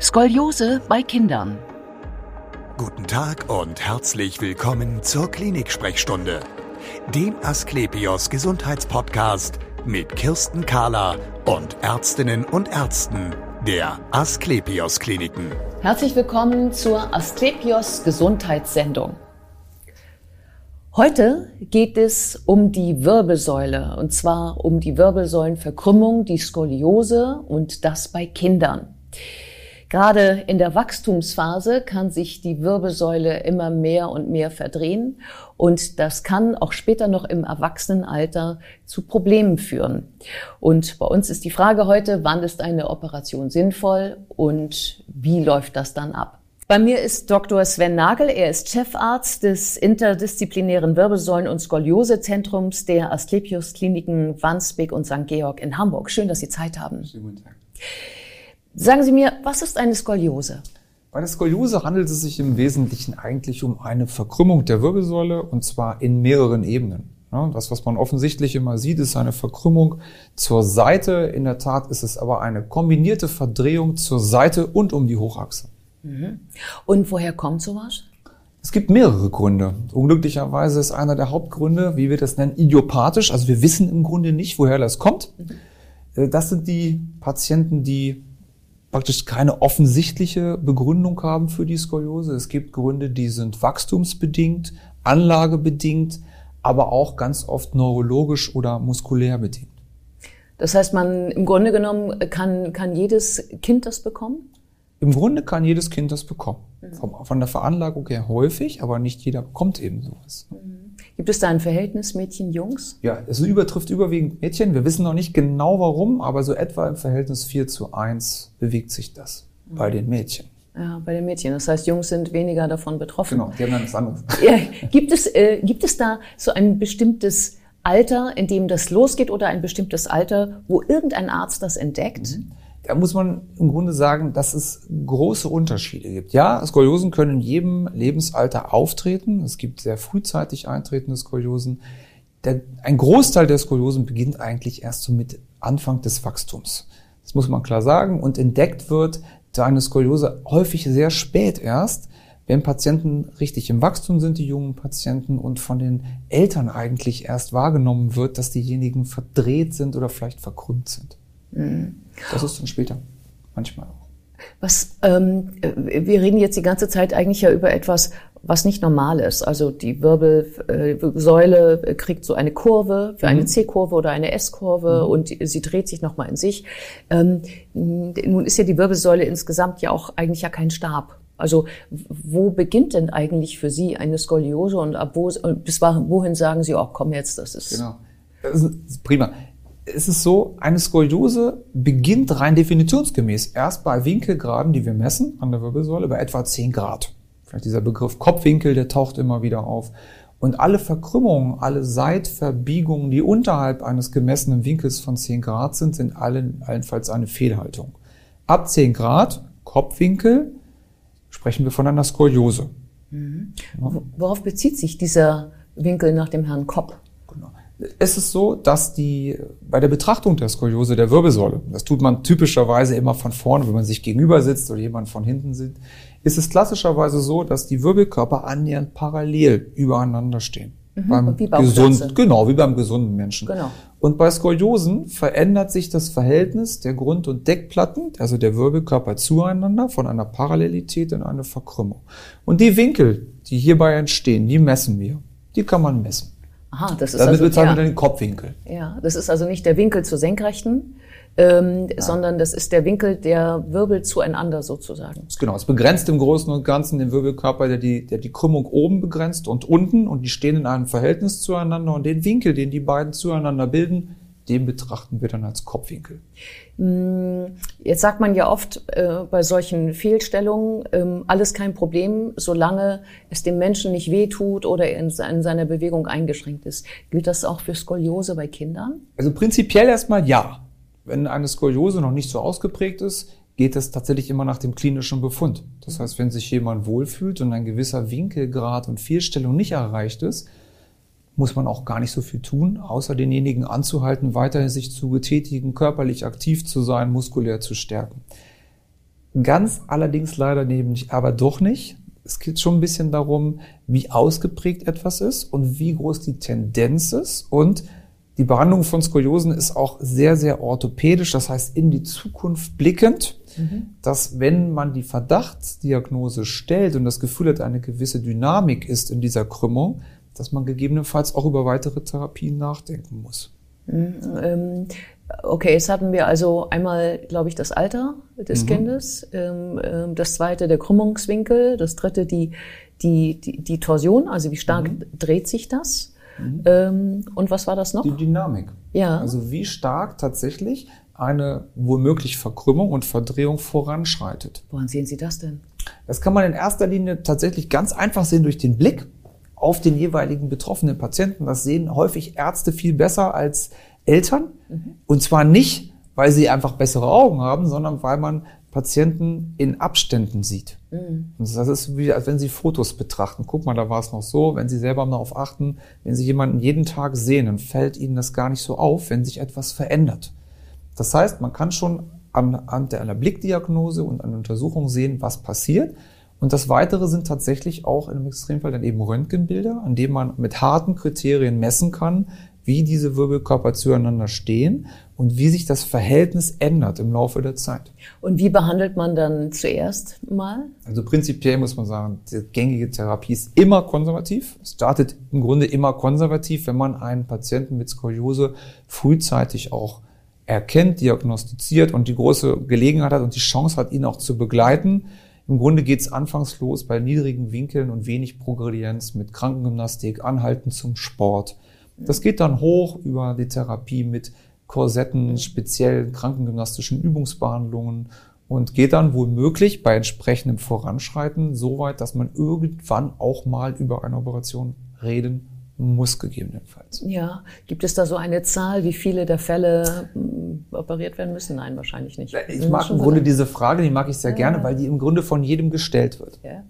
Skoliose bei Kindern. Guten Tag und herzlich willkommen zur Klinik-Sprechstunde, dem Asklepios Gesundheitspodcast mit Kirsten Kahler und Ärztinnen und Ärzten der Asklepios Kliniken. Herzlich willkommen zur Asklepios Gesundheitssendung. Heute geht es um die Wirbelsäule und zwar um die Wirbelsäulenverkrümmung, die Skoliose und das bei Kindern. Gerade in der Wachstumsphase kann sich die Wirbelsäule immer mehr und mehr verdrehen und das kann auch später noch im Erwachsenenalter zu Problemen führen. Und bei uns ist die Frage heute, wann ist eine Operation sinnvoll und wie läuft das dann ab? Bei mir ist Dr. Sven Nagel. Er ist Chefarzt des interdisziplinären Wirbelsäulen- und Skoliose-Zentrums der Asklepios Kliniken Wandsbek und St. Georg in Hamburg. Schön, dass Sie Zeit haben. Schönen guten Tag. Sagen Sie mir, was ist eine Skoliose? Bei der Skoliose handelt es sich im Wesentlichen eigentlich um eine Verkrümmung der Wirbelsäule und zwar in mehreren Ebenen. Das, was man offensichtlich immer sieht, ist eine Verkrümmung zur Seite. In der Tat ist es aber eine kombinierte Verdrehung zur Seite und um die Hochachse. Mhm. Und woher kommt sowas? Es gibt mehrere Gründe. Unglücklicherweise ist einer der Hauptgründe, wie wir das nennen, idiopathisch. Also wir wissen im Grunde nicht, woher das kommt. Mhm. Das sind die Patienten, die praktisch keine offensichtliche Begründung haben für die Skoliose. Es gibt Gründe, die sind wachstumsbedingt, anlagebedingt, aber auch ganz oft neurologisch oder muskulär bedingt. Das heißt, man im Grunde genommen kann, kann jedes Kind das bekommen? Im Grunde kann jedes Kind das bekommen. Mhm. Von der Veranlagung her häufig, aber nicht jeder bekommt eben sowas. Mhm. Gibt es da ein Verhältnis Mädchen-Jungs? Ja, es übertrifft überwiegend Mädchen. Wir wissen noch nicht genau warum, aber so etwa im Verhältnis 4 zu 1 bewegt sich das mhm. bei den Mädchen. Ja, bei den Mädchen. Das heißt, Jungs sind weniger davon betroffen. Genau, die haben dann was anderes. Ja, gibt, es, äh, gibt es da so ein bestimmtes Alter, in dem das losgeht oder ein bestimmtes Alter, wo irgendein Arzt das entdeckt? Mhm da muss man im Grunde sagen, dass es große Unterschiede gibt. Ja, Skoliosen können in jedem Lebensalter auftreten. Es gibt sehr frühzeitig eintretende Skoliosen. Der, ein Großteil der Skoliosen beginnt eigentlich erst so mit Anfang des Wachstums. Das muss man klar sagen. Und entdeckt wird da eine Skoliose häufig sehr spät erst, wenn Patienten richtig im Wachstum sind, die jungen Patienten, und von den Eltern eigentlich erst wahrgenommen wird, dass diejenigen verdreht sind oder vielleicht verkrümmt sind. Mhm. Das ist dann später, manchmal auch. Was, ähm, wir reden jetzt die ganze Zeit eigentlich ja über etwas, was nicht normal ist. Also die Wirbelsäule äh, kriegt so eine Kurve, für eine mhm. C-Kurve oder eine S-Kurve mhm. und sie dreht sich nochmal in sich. Ähm, nun ist ja die Wirbelsäule insgesamt ja auch eigentlich ja kein Stab. Also wo beginnt denn eigentlich für Sie eine Skoliose und ab wo, bis wohin sagen Sie, oh komm jetzt, das ist... Genau. Das ist prima es ist so, eine Skoliose beginnt rein definitionsgemäß erst bei Winkelgraden, die wir messen an der Wirbelsäule, bei etwa 10 Grad. Vielleicht dieser Begriff Kopfwinkel, der taucht immer wieder auf. Und alle Verkrümmungen, alle Seitverbiegungen, die unterhalb eines gemessenen Winkels von 10 Grad sind, sind allen, allenfalls eine Fehlhaltung. Ab 10 Grad, Kopfwinkel, sprechen wir von einer Skoliose. Mhm. Worauf bezieht sich dieser Winkel nach dem Herrn Kopp? Es ist so, dass die bei der Betrachtung der Skoliose der Wirbelsäule, das tut man typischerweise immer von vorne, wenn man sich gegenüber sitzt oder jemand von hinten sitzt, ist es klassischerweise so, dass die Wirbelkörper annähernd parallel übereinander stehen. Mhm, beim wie gesund, genau, wie beim gesunden Menschen. Genau. Und bei Skoliosen verändert sich das Verhältnis der Grund- und Deckplatten, also der Wirbelkörper zueinander, von einer Parallelität in eine Verkrümmung. Und die Winkel, die hierbei entstehen, die messen wir. Die kann man messen. Aha, das ist Damit also, bezeichnen wir den Kopfwinkel. Ja, das ist also nicht der Winkel zur Senkrechten, ähm, ja. sondern das ist der Winkel der Wirbel zueinander sozusagen. Genau, es begrenzt im Großen und Ganzen den Wirbelkörper, der die, der die Krümmung oben begrenzt und unten und die stehen in einem Verhältnis zueinander und den Winkel, den die beiden zueinander bilden, den betrachten wir dann als Kopfwinkel. Mm, jetzt sagt man ja oft äh, bei solchen Fehlstellungen, ähm, alles kein Problem, solange es dem Menschen nicht wehtut oder in, in seiner Bewegung eingeschränkt ist. Gilt das auch für Skoliose bei Kindern? Also prinzipiell erstmal ja. Wenn eine Skoliose noch nicht so ausgeprägt ist, geht es tatsächlich immer nach dem klinischen Befund. Das heißt, wenn sich jemand wohlfühlt und ein gewisser Winkelgrad und Fehlstellung nicht erreicht ist, muss man auch gar nicht so viel tun, außer denjenigen anzuhalten, weiterhin sich zu betätigen, körperlich aktiv zu sein, muskulär zu stärken. Ganz allerdings leider neben nicht, aber doch nicht. Es geht schon ein bisschen darum, wie ausgeprägt etwas ist und wie groß die Tendenz ist. Und die Behandlung von Skoliosen ist auch sehr, sehr orthopädisch, das heißt in die Zukunft blickend, mhm. dass wenn man die Verdachtsdiagnose stellt und das Gefühl hat, eine gewisse Dynamik ist in dieser Krümmung, dass man gegebenenfalls auch über weitere Therapien nachdenken muss. Mhm, ähm, okay, jetzt hatten wir also einmal, glaube ich, das Alter des mhm. Kindes, ähm, ähm, das zweite der Krümmungswinkel, das dritte die, die, die, die Torsion, also wie stark mhm. dreht sich das? Mhm. Und was war das noch? Die Dynamik. Ja. Also wie stark tatsächlich eine womöglich Verkrümmung und Verdrehung voranschreitet. Woran sehen Sie das denn? Das kann man in erster Linie tatsächlich ganz einfach sehen durch den Blick auf den jeweiligen betroffenen Patienten. Das sehen häufig Ärzte viel besser als Eltern. Mhm. Und zwar nicht, weil sie einfach bessere Augen haben, sondern weil man Patienten in Abständen sieht. Mhm. Das ist wie, als wenn Sie Fotos betrachten. Guck mal, da war es noch so. Wenn Sie selber mal darauf achten, wenn Sie jemanden jeden Tag sehen, dann fällt Ihnen das gar nicht so auf, wenn sich etwas verändert. Das heißt, man kann schon anhand einer Blickdiagnose und einer Untersuchung sehen, was passiert. Und das Weitere sind tatsächlich auch im Extremfall dann eben Röntgenbilder, an denen man mit harten Kriterien messen kann, wie diese Wirbelkörper zueinander stehen und wie sich das Verhältnis ändert im Laufe der Zeit. Und wie behandelt man dann zuerst mal? Also prinzipiell muss man sagen, die gängige Therapie ist immer konservativ. Es startet im Grunde immer konservativ, wenn man einen Patienten mit Skoliose frühzeitig auch erkennt, diagnostiziert und die große Gelegenheit hat und die Chance hat, ihn auch zu begleiten. Im Grunde geht es anfangs los bei niedrigen Winkeln und wenig Progredienz mit Krankengymnastik, Anhalten zum Sport. Das geht dann hoch über die Therapie mit Korsetten, speziellen krankengymnastischen Übungsbehandlungen und geht dann womöglich bei entsprechendem Voranschreiten so weit, dass man irgendwann auch mal über eine Operation reden muss gegebenenfalls. Ja, gibt es da so eine Zahl, wie viele der Fälle operiert werden müssen? Nein, wahrscheinlich nicht. Ich mag im Grunde diese Frage, die mag ich sehr ja. gerne, weil die im Grunde von jedem gestellt wird. Ja.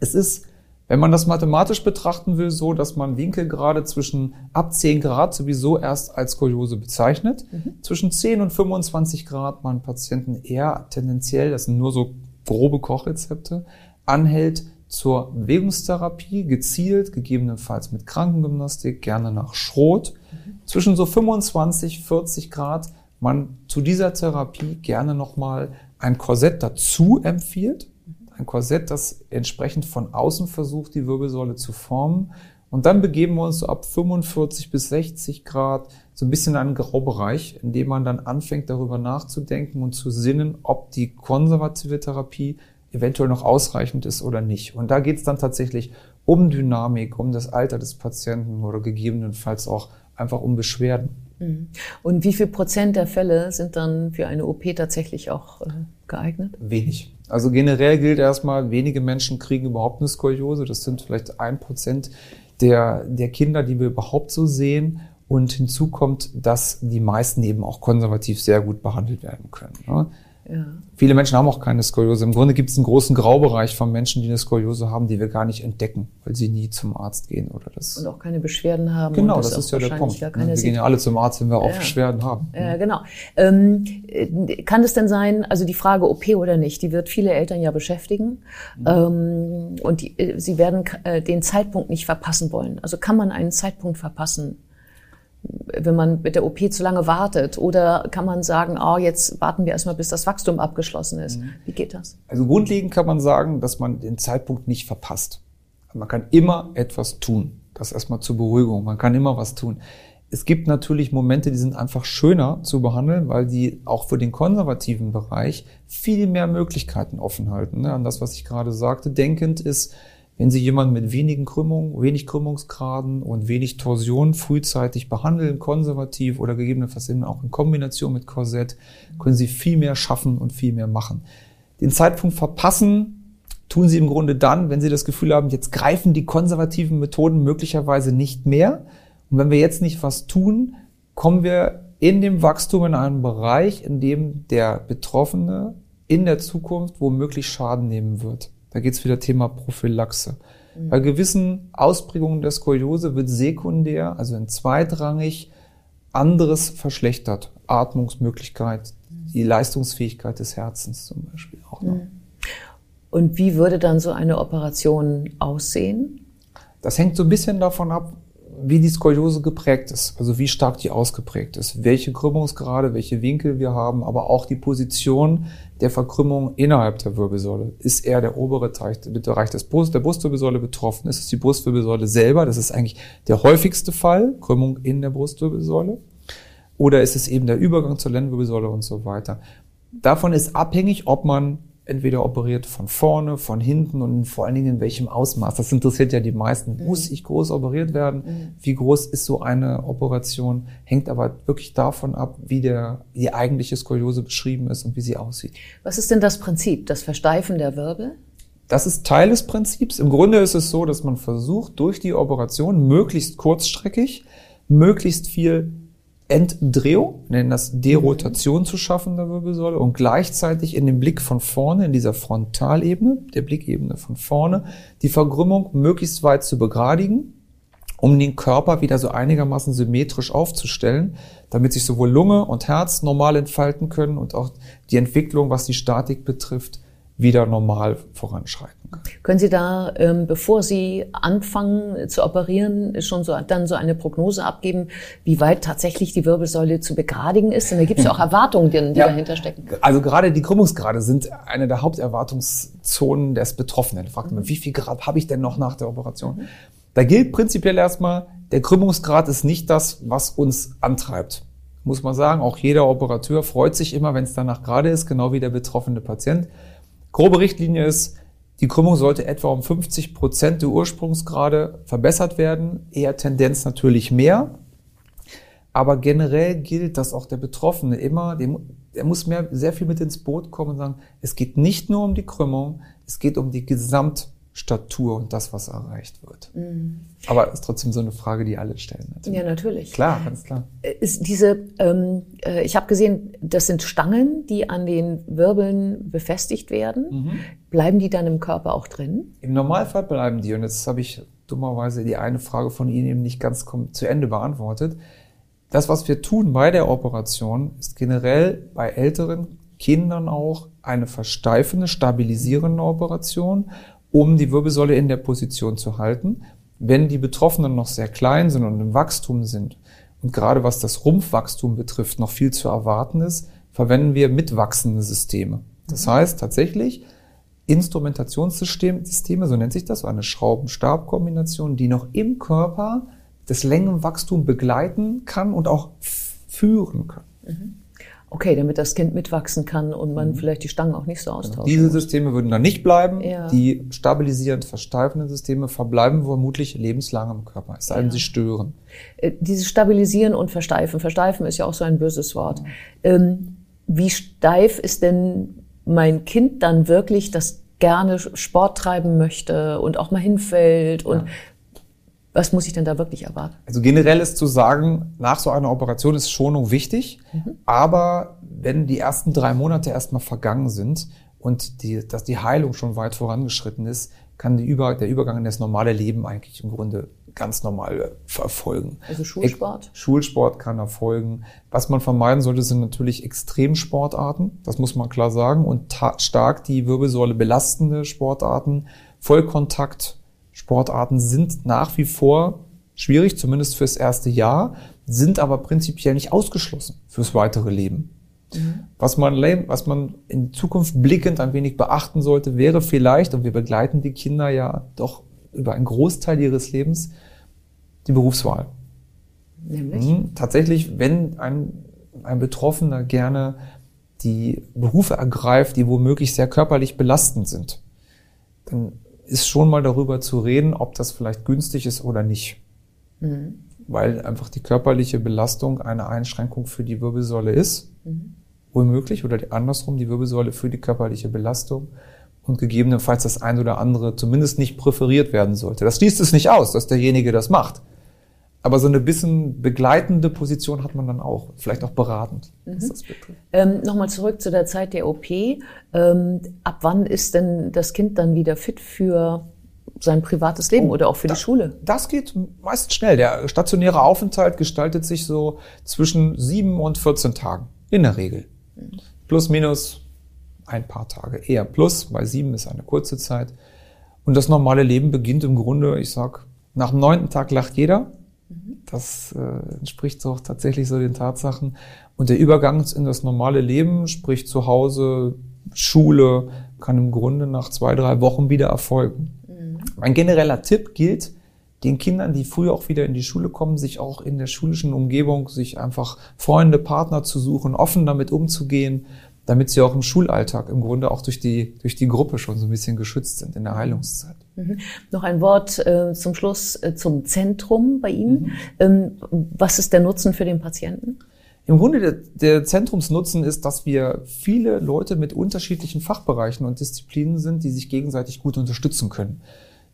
Es ist wenn man das mathematisch betrachten will, so, dass man Winkelgrade zwischen ab 10 Grad sowieso erst als Skoliose bezeichnet, mhm. zwischen 10 und 25 Grad man Patienten eher tendenziell, das sind nur so grobe Kochrezepte, anhält zur Bewegungstherapie, gezielt, gegebenenfalls mit Krankengymnastik, gerne nach Schrot. Mhm. Zwischen so 25, 40 Grad man zu dieser Therapie gerne nochmal ein Korsett dazu empfiehlt ein Korsett, das entsprechend von außen versucht, die Wirbelsäule zu formen. Und dann begeben wir uns so ab 45 bis 60 Grad so ein bisschen in einen Graubereich, in dem man dann anfängt, darüber nachzudenken und zu sinnen, ob die konservative Therapie eventuell noch ausreichend ist oder nicht. Und da geht es dann tatsächlich um Dynamik, um das Alter des Patienten oder gegebenenfalls auch einfach um Beschwerden. Mhm. Und wie viel Prozent der Fälle sind dann für eine OP tatsächlich auch äh, geeignet? Wenig. Also generell gilt erstmal, wenige Menschen kriegen überhaupt eine Skoliose. Das sind vielleicht ein Prozent der, der Kinder, die wir überhaupt so sehen. Und hinzu kommt, dass die meisten eben auch konservativ sehr gut behandelt werden können. Ne? Ja. Viele Menschen haben auch keine Skoliose. Im Grunde gibt es einen großen Graubereich von Menschen, die eine Skoliose haben, die wir gar nicht entdecken, weil sie nie zum Arzt gehen oder das. Und auch keine Beschwerden haben. Genau, das, das ist ja der Punkt. Wir gehen ja alle zum Arzt, wenn wir auch Beschwerden haben. Ja, genau. Ähm, kann es denn sein, also die Frage OP oder nicht, die wird viele Eltern ja beschäftigen. Mhm. Ähm, und die, äh, sie werden äh, den Zeitpunkt nicht verpassen wollen. Also kann man einen Zeitpunkt verpassen? Wenn man mit der OP zu lange wartet? Oder kann man sagen, oh, jetzt warten wir erstmal, bis das Wachstum abgeschlossen ist? Mhm. Wie geht das? Also grundlegend kann man sagen, dass man den Zeitpunkt nicht verpasst. Man kann immer etwas tun. Das erstmal zur Beruhigung. Man kann immer was tun. Es gibt natürlich Momente, die sind einfach schöner zu behandeln, weil die auch für den konservativen Bereich viel mehr Möglichkeiten offen halten. Ne? An das, was ich gerade sagte, denkend ist, wenn Sie jemanden mit wenigen Krümmungen, wenig Krümmungsgraden und wenig Torsion frühzeitig behandeln, konservativ oder gegebenenfalls eben auch in Kombination mit Korsett, können Sie viel mehr schaffen und viel mehr machen. Den Zeitpunkt verpassen tun Sie im Grunde dann, wenn Sie das Gefühl haben, jetzt greifen die konservativen Methoden möglicherweise nicht mehr. Und wenn wir jetzt nicht was tun, kommen wir in dem Wachstum in einen Bereich, in dem der Betroffene in der Zukunft womöglich Schaden nehmen wird. Da geht es wieder Thema Prophylaxe. Mhm. Bei gewissen Ausprägungen der Skoliose wird sekundär, also in zweitrangig, anderes verschlechtert. Atmungsmöglichkeit, die Leistungsfähigkeit des Herzens zum Beispiel auch noch. Und wie würde dann so eine Operation aussehen? Das hängt so ein bisschen davon ab, wie die Skoliose geprägt ist, also wie stark die ausgeprägt ist, welche Krümmungsgrade, welche Winkel wir haben, aber auch die Position der Verkrümmung innerhalb der Wirbelsäule. Ist eher der obere Bereich des Brust, der Brustwirbelsäule betroffen? Ist es die Brustwirbelsäule selber? Das ist eigentlich der häufigste Fall, Krümmung in der Brustwirbelsäule. Oder ist es eben der Übergang zur Lendenwirbelsäule und so weiter? Davon ist abhängig, ob man entweder operiert von vorne, von hinten und vor allen Dingen in welchem Ausmaß. Das interessiert ja die meisten. Mhm. Muss ich groß operiert werden? Mhm. Wie groß ist so eine Operation? Hängt aber wirklich davon ab, wie der, die eigentliche Skoliose beschrieben ist und wie sie aussieht. Was ist denn das Prinzip? Das Versteifen der Wirbel? Das ist Teil des Prinzips. Im Grunde ist es so, dass man versucht, durch die Operation möglichst kurzstreckig, möglichst viel Entdrehung, nennen das Derotation zu schaffen der Wirbelsäule und gleichzeitig in dem Blick von vorne, in dieser Frontalebene, der Blickebene von vorne, die Verkrümmung möglichst weit zu begradigen, um den Körper wieder so einigermaßen symmetrisch aufzustellen, damit sich sowohl Lunge und Herz normal entfalten können und auch die Entwicklung, was die Statik betrifft, wieder normal voranschreiten kann. Können Sie da, ähm, bevor Sie anfangen zu operieren, schon so dann so eine Prognose abgeben, wie weit tatsächlich die Wirbelsäule zu begradigen ist? Denn da gibt es ja auch Erwartungen, die, die ja, dahinter stecken. Also gerade die Krümmungsgrade sind eine der Haupterwartungszonen des Betroffenen. Da fragt man, wie viel Grad habe ich denn noch nach der Operation? Mhm. Da gilt prinzipiell erstmal, der Krümmungsgrad ist nicht das, was uns antreibt muss man sagen. Auch jeder Operateur freut sich immer, wenn es danach gerade ist, genau wie der betroffene Patient. Grobe Richtlinie ist, die Krümmung sollte etwa um 50 Prozent der Ursprungsgrade verbessert werden, eher Tendenz natürlich mehr. Aber generell gilt, dass auch der Betroffene immer, er muss mehr, sehr viel mit ins Boot kommen und sagen, es geht nicht nur um die Krümmung, es geht um die Gesamt Statur und das, was erreicht wird. Mhm. Aber es ist trotzdem so eine Frage, die alle stellen. Natürlich. Ja, natürlich. Klar, ganz klar. Äh, ist diese, ähm, äh, ich habe gesehen, das sind Stangen, die an den Wirbeln befestigt werden. Mhm. Bleiben die dann im Körper auch drin? Im Normalfall bleiben die. Und jetzt habe ich dummerweise die eine Frage von Ihnen eben nicht ganz zu Ende beantwortet. Das, was wir tun bei der Operation, ist generell bei älteren Kindern auch eine versteifende, stabilisierende Operation um die Wirbelsäule in der Position zu halten. Wenn die Betroffenen noch sehr klein sind und im Wachstum sind und gerade was das Rumpfwachstum betrifft noch viel zu erwarten ist, verwenden wir mitwachsende Systeme. Das heißt tatsächlich Instrumentationssysteme, so nennt sich das, eine Schrauben-Stab-Kombination, die noch im Körper das Längenwachstum begleiten kann und auch führen kann. Mhm. Okay, damit das Kind mitwachsen kann und man mhm. vielleicht die Stangen auch nicht so austauscht. Diese muss. Systeme würden dann nicht bleiben. Ja. Die stabilisierend versteifenden Systeme verbleiben vermutlich lebenslang im Körper, es sei denn, ja. sie stören. Äh, dieses Stabilisieren und Versteifen. Versteifen ist ja auch so ein böses Wort. Ähm, wie steif ist denn mein Kind dann wirklich, das gerne Sport treiben möchte und auch mal hinfällt und ja. Was muss ich denn da wirklich erwarten? Also generell ist zu sagen, nach so einer Operation ist Schonung wichtig, mhm. aber wenn die ersten drei Monate erstmal vergangen sind und die, dass die Heilung schon weit vorangeschritten ist, kann die Über, der Übergang in das normale Leben eigentlich im Grunde ganz normal erfolgen. Also Schulsport? Schulsport kann erfolgen. Was man vermeiden sollte, sind natürlich Extremsportarten. Das muss man klar sagen. Und stark die Wirbelsäule belastende Sportarten, Vollkontakt, Sportarten sind nach wie vor schwierig, zumindest fürs erste Jahr, sind aber prinzipiell nicht ausgeschlossen fürs weitere Leben. Mhm. Was, man, was man in Zukunft blickend ein wenig beachten sollte, wäre vielleicht, und wir begleiten die Kinder ja doch über einen Großteil ihres Lebens, die Berufswahl. Nämlich? Mhm. Tatsächlich, wenn ein, ein Betroffener gerne die Berufe ergreift, die womöglich sehr körperlich belastend sind, dann ist schon mal darüber zu reden, ob das vielleicht günstig ist oder nicht. Mhm. Weil einfach die körperliche Belastung eine Einschränkung für die Wirbelsäule ist. Mhm. Womöglich oder andersrum die Wirbelsäule für die körperliche Belastung und gegebenenfalls das ein oder andere zumindest nicht präferiert werden sollte. Das schließt es nicht aus, dass derjenige das macht. Aber so eine bisschen begleitende Position hat man dann auch, vielleicht auch beratend, mhm. Ähm, Nochmal zurück zu der Zeit der OP. Ähm, ab wann ist denn das Kind dann wieder fit für sein privates Leben oh, oder auch für da, die Schule? Das geht meist schnell. Der stationäre Aufenthalt gestaltet sich so zwischen sieben und 14 Tagen, in der Regel. Mhm. Plus, minus ein paar Tage. Eher plus, bei sieben ist eine kurze Zeit. Und das normale Leben beginnt im Grunde, ich sag, nach dem neunten Tag lacht jeder. Das äh, entspricht auch tatsächlich so den Tatsachen. Und der Übergang in das normale Leben, sprich zu Hause, Schule, kann im Grunde nach zwei, drei Wochen wieder erfolgen. Mhm. Mein genereller Tipp gilt, den Kindern, die früher auch wieder in die Schule kommen, sich auch in der schulischen Umgebung, sich einfach Freunde, Partner zu suchen, offen damit umzugehen, damit sie auch im Schulalltag im Grunde auch durch die, durch die Gruppe schon so ein bisschen geschützt sind in der Heilungszeit. Mhm. Noch ein Wort äh, zum Schluss äh, zum Zentrum bei Ihnen. Mhm. Ähm, was ist der Nutzen für den Patienten? Im Grunde der, der Zentrumsnutzen ist, dass wir viele Leute mit unterschiedlichen Fachbereichen und Disziplinen sind, die sich gegenseitig gut unterstützen können.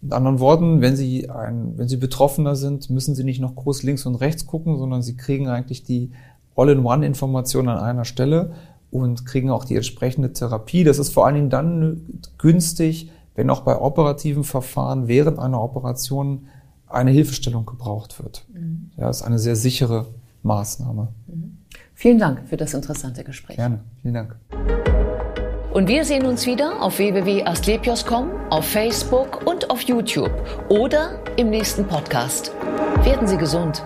Mit anderen Worten, wenn Sie ein, wenn Sie Betroffener sind, müssen Sie nicht noch groß links und rechts gucken, sondern Sie kriegen eigentlich die All-in-One-Information an einer Stelle und kriegen auch die entsprechende Therapie. Das ist vor allen Dingen dann günstig, wenn auch bei operativen Verfahren während einer Operation eine Hilfestellung gebraucht wird. Mhm. Ja, ist eine sehr sichere Maßnahme. Mhm. Vielen Dank für das interessante Gespräch. Gerne, vielen Dank. Und wir sehen uns wieder auf www.astlepios.com, auf Facebook und auf YouTube oder im nächsten Podcast. Werden Sie gesund.